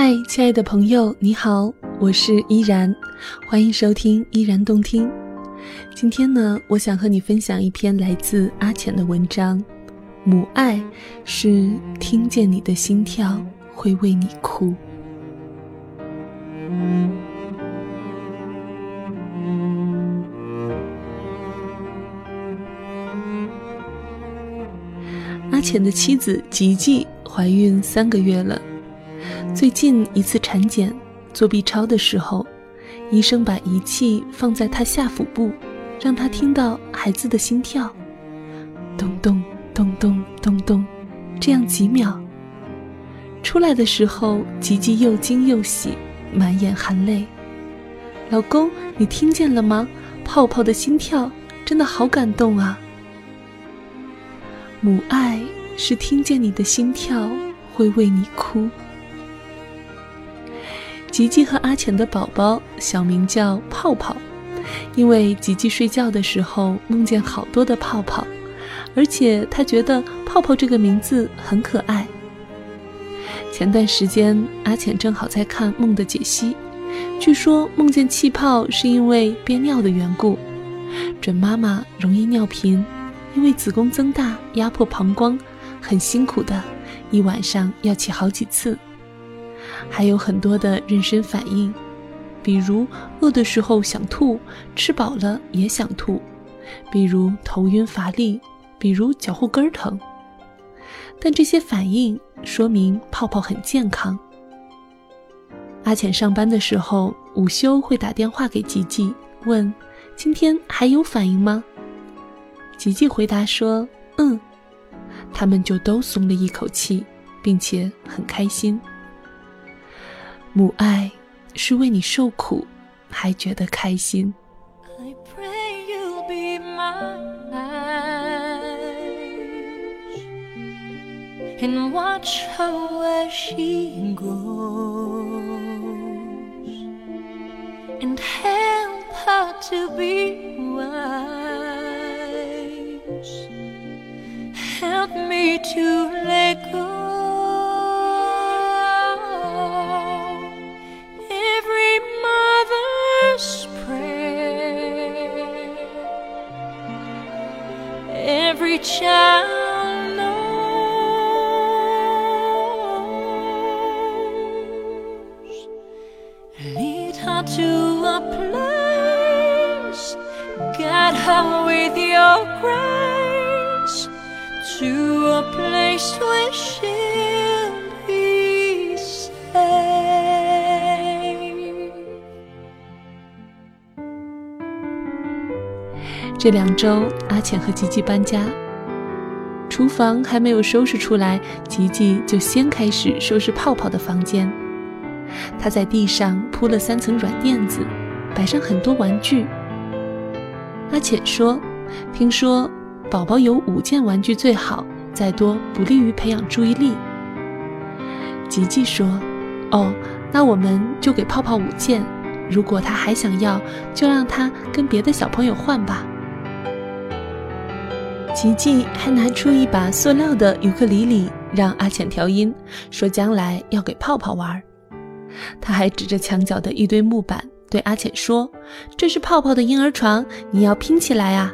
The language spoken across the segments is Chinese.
嗨，亲爱的朋友，你好，我是依然，欢迎收听依然动听。今天呢，我想和你分享一篇来自阿浅的文章。母爱是听见你的心跳会为你哭。阿浅的妻子吉吉怀孕三个月了。最近一次产检做 B 超的时候，医生把仪器放在她下腹部，让她听到孩子的心跳，咚咚咚咚咚咚，这样几秒。出来的时候，吉吉又惊又喜，满眼含泪。老公，你听见了吗？泡泡的心跳真的好感动啊！母爱是听见你的心跳会为你哭。吉吉和阿浅的宝宝小名叫泡泡，因为吉吉睡觉的时候梦见好多的泡泡，而且他觉得泡泡这个名字很可爱。前段时间阿浅正好在看梦的解析，据说梦见气泡是因为憋尿的缘故，准妈妈容易尿频，因为子宫增大压迫膀胱，很辛苦的，一晚上要起好几次。还有很多的妊娠反应，比如饿的时候想吐，吃饱了也想吐，比如头晕乏力，比如脚后跟疼。但这些反应说明泡泡很健康。阿浅上班的时候，午休会打电话给吉吉，问今天还有反应吗？吉吉回答说：“嗯。”他们就都松了一口气，并且很开心。母爱是为你受苦，还觉得开心。every to a place where she'll be safe. 这两周，阿浅和吉吉搬家。厨房还没有收拾出来，吉吉就先开始收拾泡泡的房间。他在地上铺了三层软垫子，摆上很多玩具。阿浅说：“听说宝宝有五件玩具最好，再多不利于培养注意力。”吉吉说：“哦，那我们就给泡泡五件，如果他还想要，就让他跟别的小朋友换吧。”吉吉还拿出一把塑料的尤克里里，让阿浅调音，说将来要给泡泡玩。他还指着墙角的一堆木板，对阿浅说：“这是泡泡的婴儿床，你要拼起来啊！”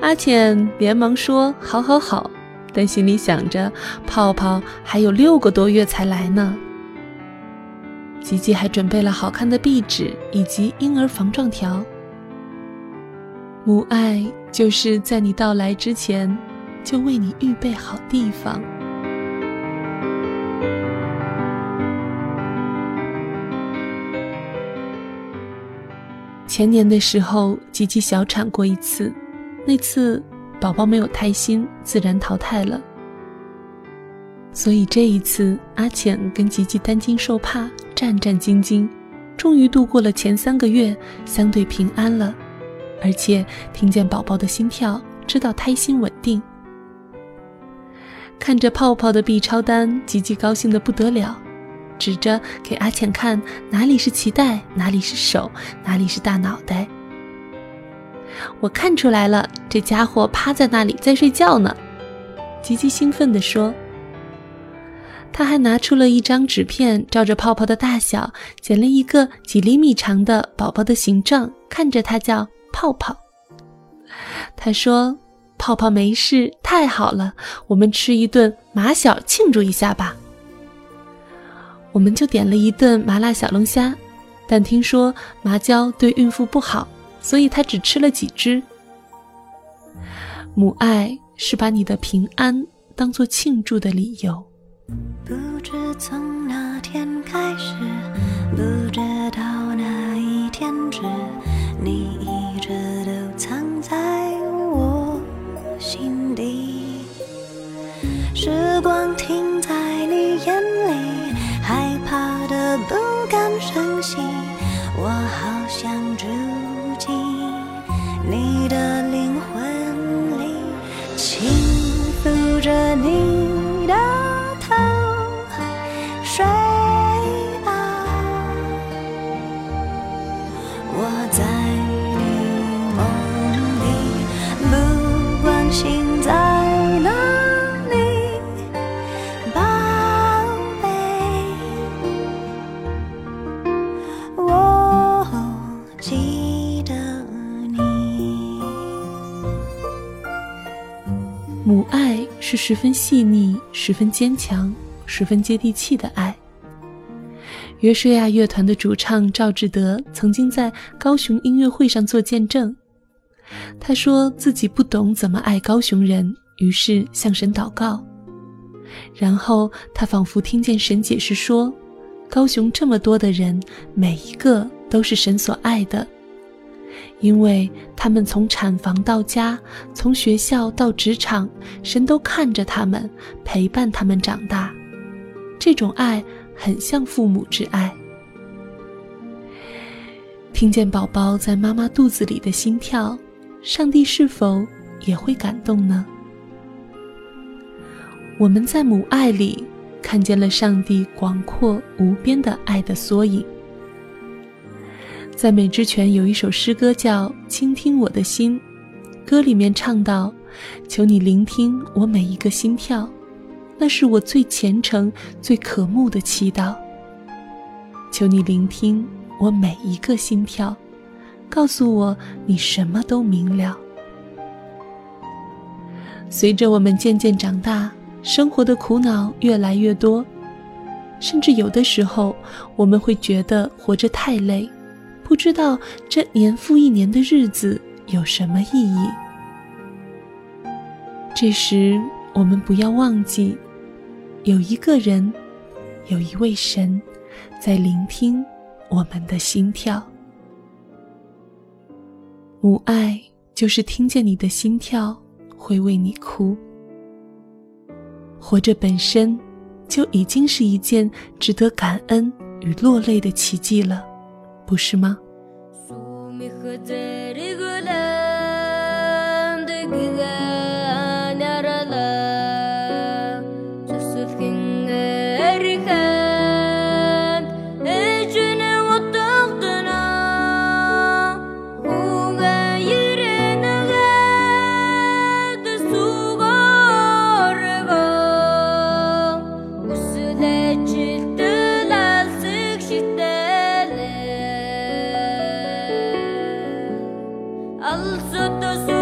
阿浅连忙说：“好，好，好。”但心里想着，泡泡还有六个多月才来呢。吉吉还准备了好看的壁纸以及婴儿防撞条。母爱就是在你到来之前，就为你预备好地方。前年的时候，吉吉小产过一次，那次宝宝没有胎心，自然淘汰了。所以这一次，阿浅跟吉吉担惊受怕，战战兢兢，终于度过了前三个月，相对平安了。而且听见宝宝的心跳，知道胎心稳定。看着泡泡的 B 超单，吉吉高兴的不得了，指着给阿浅看哪里是脐带，哪里是手，哪里是大脑袋。我看出来了，这家伙趴在那里在睡觉呢。吉吉兴奋地说。他还拿出了一张纸片，照着泡泡的大小剪了一个几厘米长的宝宝的形状，看着它叫泡泡。他说：“泡泡没事，太好了，我们吃一顿麻小庆祝一下吧。”我们就点了一顿麻辣小龙虾，但听说麻椒对孕妇不好，所以他只吃了几只。母爱是把你的平安当做庆祝的理由。不知从哪天开始，不知十分细腻、十分坚强、十分接地气的爱。约书亚乐团的主唱赵志德曾经在高雄音乐会上做见证。他说自己不懂怎么爱高雄人，于是向神祷告。然后他仿佛听见神解释说：“高雄这么多的人，每一个都是神所爱的。”因为他们从产房到家，从学校到职场，神都看着他们，陪伴他们长大。这种爱很像父母之爱。听见宝宝在妈妈肚子里的心跳，上帝是否也会感动呢？我们在母爱里看见了上帝广阔无边的爱的缩影。在美之泉有一首诗歌叫《倾听我的心》，歌里面唱到：“求你聆听我每一个心跳，那是我最虔诚、最渴慕的祈祷。求你聆听我每一个心跳，告诉我你什么都明了。”随着我们渐渐长大，生活的苦恼越来越多，甚至有的时候我们会觉得活着太累。不知道这年复一年的日子有什么意义。这时，我们不要忘记，有一个人，有一位神，在聆听我们的心跳。母爱就是听见你的心跳，会为你哭。活着本身就已经是一件值得感恩与落泪的奇迹了。不是吗？Al sotto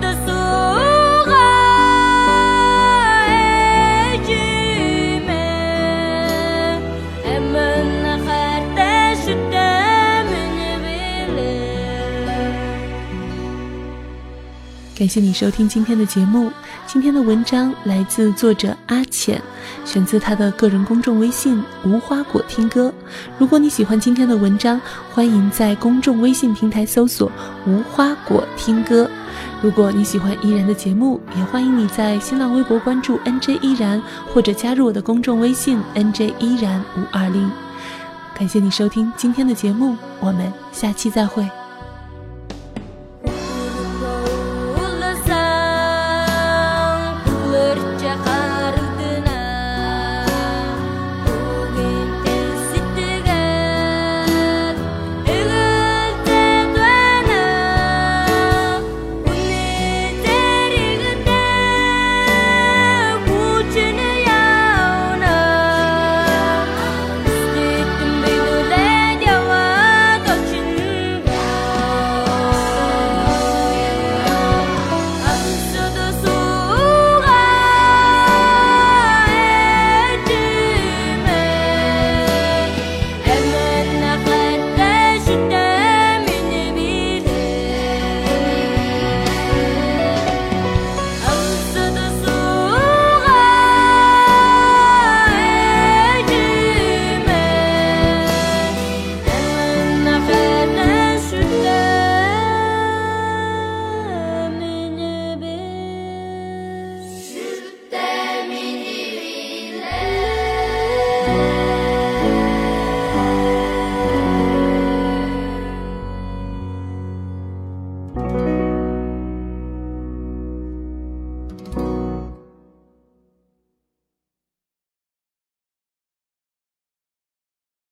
the sun. 感谢你收听今天的节目。今天的文章来自作者阿浅，选自他的个人公众微信“无花果听歌”。如果你喜欢今天的文章，欢迎在公众微信平台搜索“无花果听歌”。如果你喜欢依然的节目，也欢迎你在新浪微博关注 “nj 依然”或者加入我的公众微信 “nj 依然五二零”。感谢你收听今天的节目，我们下期再会。